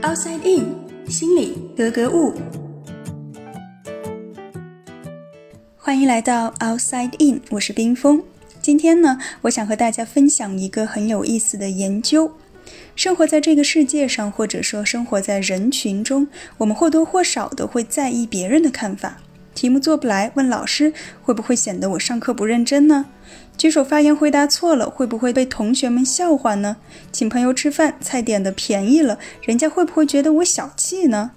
Outside In，心里格格物。欢迎来到 Outside In，我是冰峰。今天呢，我想和大家分享一个很有意思的研究。生活在这个世界上，或者说生活在人群中，我们或多或少的会在意别人的看法。题目做不来，问老师会不会显得我上课不认真呢？举手发言回答错了，会不会被同学们笑话呢？请朋友吃饭，菜点的便宜了，人家会不会觉得我小气呢？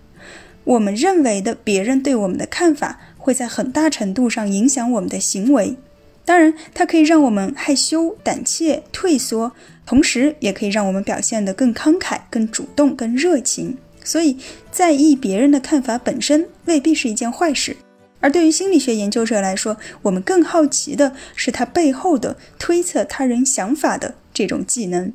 我们认为的别人对我们的看法，会在很大程度上影响我们的行为。当然，它可以让我们害羞、胆怯、退缩，同时也可以让我们表现得更慷慨、更主动、更热情。所以，在意别人的看法本身未必是一件坏事。而对于心理学研究者来说，我们更好奇的是他背后的推测他人想法的这种技能。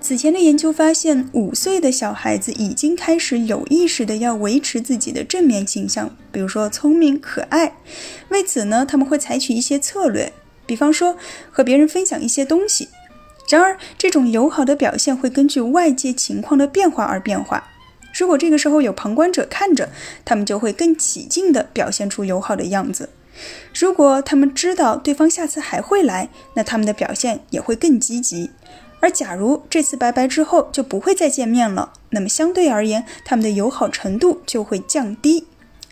此前的研究发现，五岁的小孩子已经开始有意识的要维持自己的正面形象，比如说聪明可爱。为此呢，他们会采取一些策略，比方说和别人分享一些东西。然而，这种友好的表现会根据外界情况的变化而变化。如果这个时候有旁观者看着，他们就会更起劲地表现出友好的样子；如果他们知道对方下次还会来，那他们的表现也会更积极。而假如这次拜拜之后就不会再见面了，那么相对而言，他们的友好程度就会降低。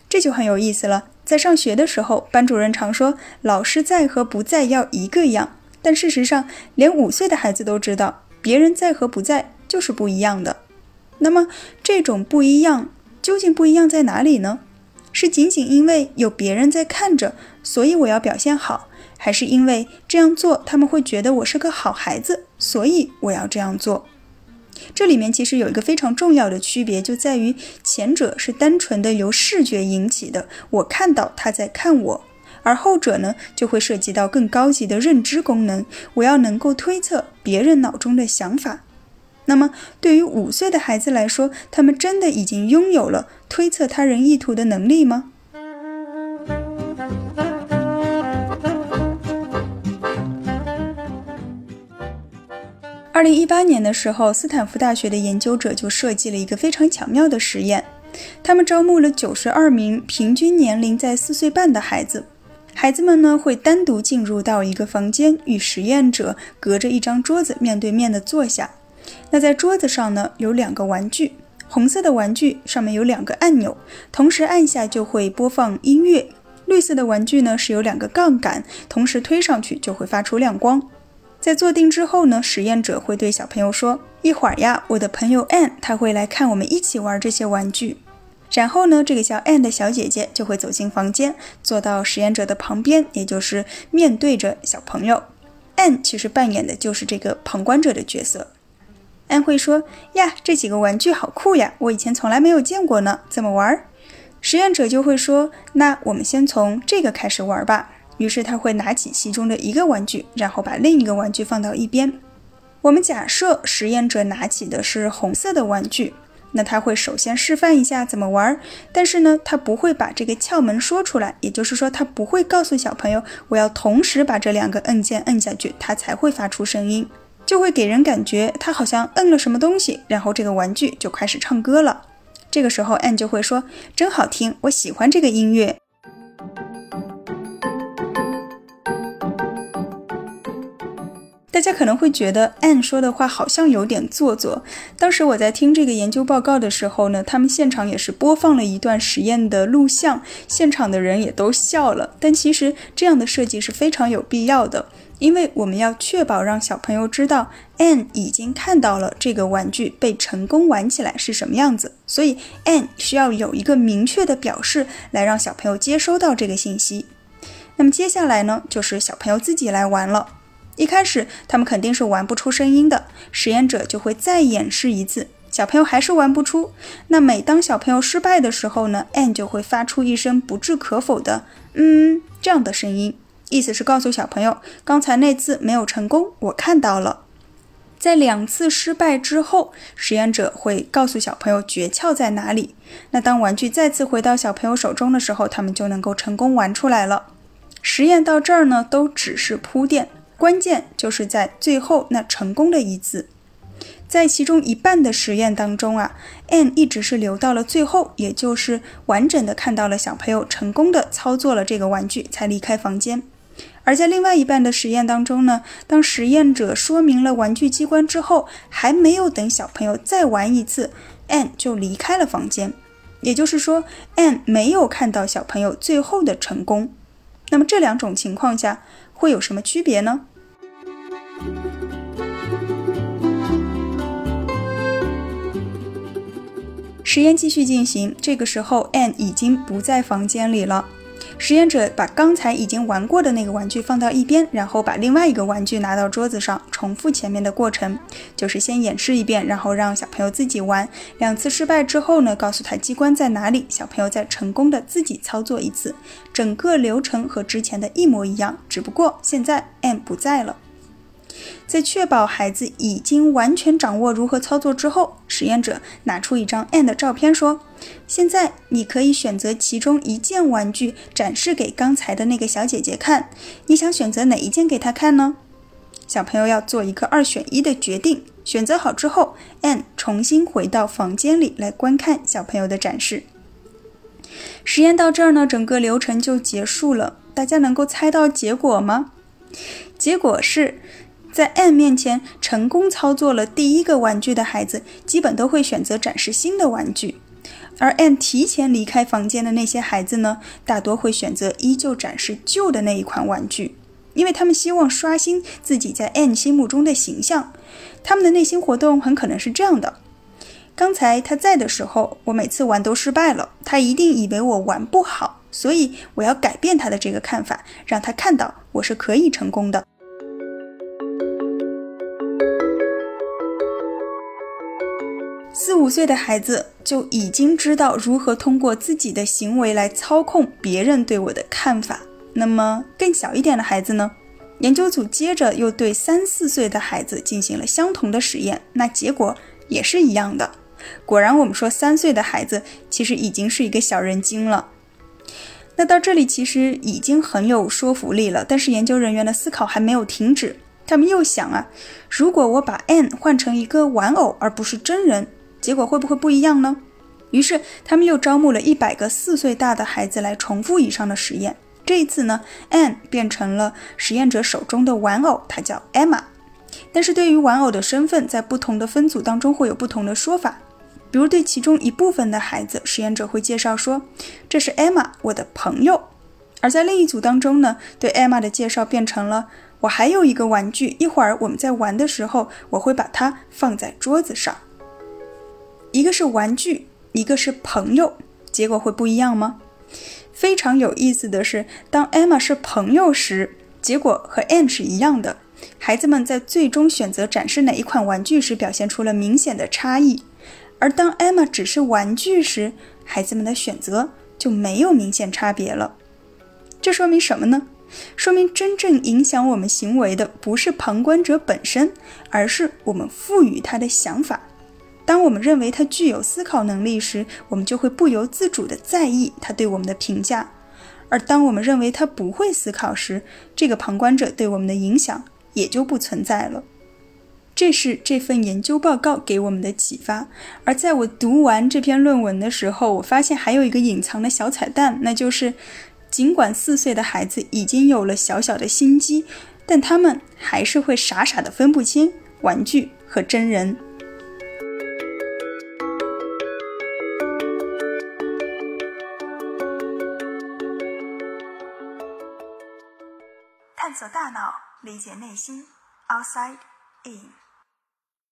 这就很有意思了。在上学的时候，班主任常说：“老师在和不在要一个样。”但事实上，连五岁的孩子都知道，别人在和不在就是不一样的。那么，这种不一样究竟不一样在哪里呢？是仅仅因为有别人在看着，所以我要表现好，还是因为这样做他们会觉得我是个好孩子，所以我要这样做？这里面其实有一个非常重要的区别，就在于前者是单纯的由视觉引起的，我看到他在看我。而后者呢，就会涉及到更高级的认知功能。我要能够推测别人脑中的想法。那么，对于五岁的孩子来说，他们真的已经拥有了推测他人意图的能力吗？二零一八年的时候，斯坦福大学的研究者就设计了一个非常巧妙的实验。他们招募了九十二名平均年龄在四岁半的孩子。孩子们呢会单独进入到一个房间，与实验者隔着一张桌子面对面的坐下。那在桌子上呢有两个玩具，红色的玩具上面有两个按钮，同时按下就会播放音乐；绿色的玩具呢是有两个杠杆，同时推上去就会发出亮光。在坐定之后呢，实验者会对小朋友说：“一会儿呀，我的朋友 Ann 他会来看我们一起玩这些玩具。”然后呢，这个叫 Anne 的小姐姐就会走进房间，坐到实验者的旁边，也就是面对着小朋友。Anne 其实扮演的就是这个旁观者的角色。Anne 会说：“呀，这几个玩具好酷呀，我以前从来没有见过呢，怎么玩？”实验者就会说：“那我们先从这个开始玩吧。”于是他会拿起其中的一个玩具，然后把另一个玩具放到一边。我们假设实验者拿起的是红色的玩具。那他会首先示范一下怎么玩，但是呢，他不会把这个窍门说出来，也就是说，他不会告诉小朋友，我要同时把这两个按键摁下去，它才会发出声音，就会给人感觉他好像摁了什么东西，然后这个玩具就开始唱歌了。这个时候按就会说，真好听，我喜欢这个音乐。大家可能会觉得 Anne 说的话好像有点做作。当时我在听这个研究报告的时候呢，他们现场也是播放了一段实验的录像，现场的人也都笑了。但其实这样的设计是非常有必要的，因为我们要确保让小朋友知道 Anne 已经看到了这个玩具被成功玩起来是什么样子，所以 Anne 需要有一个明确的表示来让小朋友接收到这个信息。那么接下来呢，就是小朋友自己来玩了。一开始，他们肯定是玩不出声音的。实验者就会再演示一次，小朋友还是玩不出。那每当小朋友失败的时候呢，Anne 就会发出一声不置可否的“嗯”这样的声音，意思是告诉小朋友，刚才那次没有成功，我看到了。在两次失败之后，实验者会告诉小朋友诀窍在哪里。那当玩具再次回到小朋友手中的时候，他们就能够成功玩出来了。实验到这儿呢，都只是铺垫。关键就是在最后那成功的一字。在其中一半的实验当中啊，N 一直是留到了最后，也就是完整的看到了小朋友成功的操作了这个玩具才离开房间。而在另外一半的实验当中呢，当实验者说明了玩具机关之后，还没有等小朋友再玩一次，N 就离开了房间。也就是说，N 没有看到小朋友最后的成功。那么这两种情况下会有什么区别呢？实验继续进行，这个时候 a n n 已经不在房间里了。实验者把刚才已经玩过的那个玩具放到一边，然后把另外一个玩具拿到桌子上，重复前面的过程，就是先演示一遍，然后让小朋友自己玩。两次失败之后呢，告诉他机关在哪里，小朋友再成功的自己操作一次，整个流程和之前的一模一样，只不过现在 n 不在了。在确保孩子已经完全掌握如何操作之后，实验者拿出一张 Anne 的照片，说：“现在你可以选择其中一件玩具展示给刚才的那个小姐姐看。你想选择哪一件给她看呢？”小朋友要做一个二选一的决定。选择好之后，Anne 重新回到房间里来观看小朋友的展示。实验到这儿呢，整个流程就结束了。大家能够猜到结果吗？结果是。在 n 面前成功操作了第一个玩具的孩子，基本都会选择展示新的玩具；而 n 提前离开房间的那些孩子呢，大多会选择依旧展示旧的那一款玩具，因为他们希望刷新自己在 n 心目中的形象。他们的内心活动很可能是这样的：刚才他在的时候，我每次玩都失败了，他一定以为我玩不好，所以我要改变他的这个看法，让他看到我是可以成功的。四五岁的孩子就已经知道如何通过自己的行为来操控别人对我的看法。那么更小一点的孩子呢？研究组接着又对三四岁的孩子进行了相同的实验，那结果也是一样的。果然，我们说三岁的孩子其实已经是一个小人精了。那到这里其实已经很有说服力了，但是研究人员的思考还没有停止。他们又想啊，如果我把 N 换成一个玩偶而不是真人。结果会不会不一样呢？于是他们又招募了一百个四岁大的孩子来重复以上的实验。这一次呢，Anne 变成了实验者手中的玩偶，它叫 Emma。但是对于玩偶的身份，在不同的分组当中会有不同的说法。比如对其中一部分的孩子，实验者会介绍说：“这是 Emma，我的朋友。”而在另一组当中呢，对 Emma 的介绍变成了：“我还有一个玩具，一会儿我们在玩的时候，我会把它放在桌子上。”一个是玩具，一个是朋友，结果会不一样吗？非常有意思的是，当 Emma 是朋友时，结果和 Anne 是一样的。孩子们在最终选择展示哪一款玩具时，表现出了明显的差异。而当 Emma 只是玩具时，孩子们的选择就没有明显差别了。这说明什么呢？说明真正影响我们行为的不是旁观者本身，而是我们赋予他的想法。当我们认为他具有思考能力时，我们就会不由自主地在意他对我们的评价；而当我们认为他不会思考时，这个旁观者对我们的影响也就不存在了。这是这份研究报告给我们的启发。而在我读完这篇论文的时候，我发现还有一个隐藏的小彩蛋，那就是尽管四岁的孩子已经有了小小的心机，但他们还是会傻傻的分不清玩具和真人。理解内心。Outside in。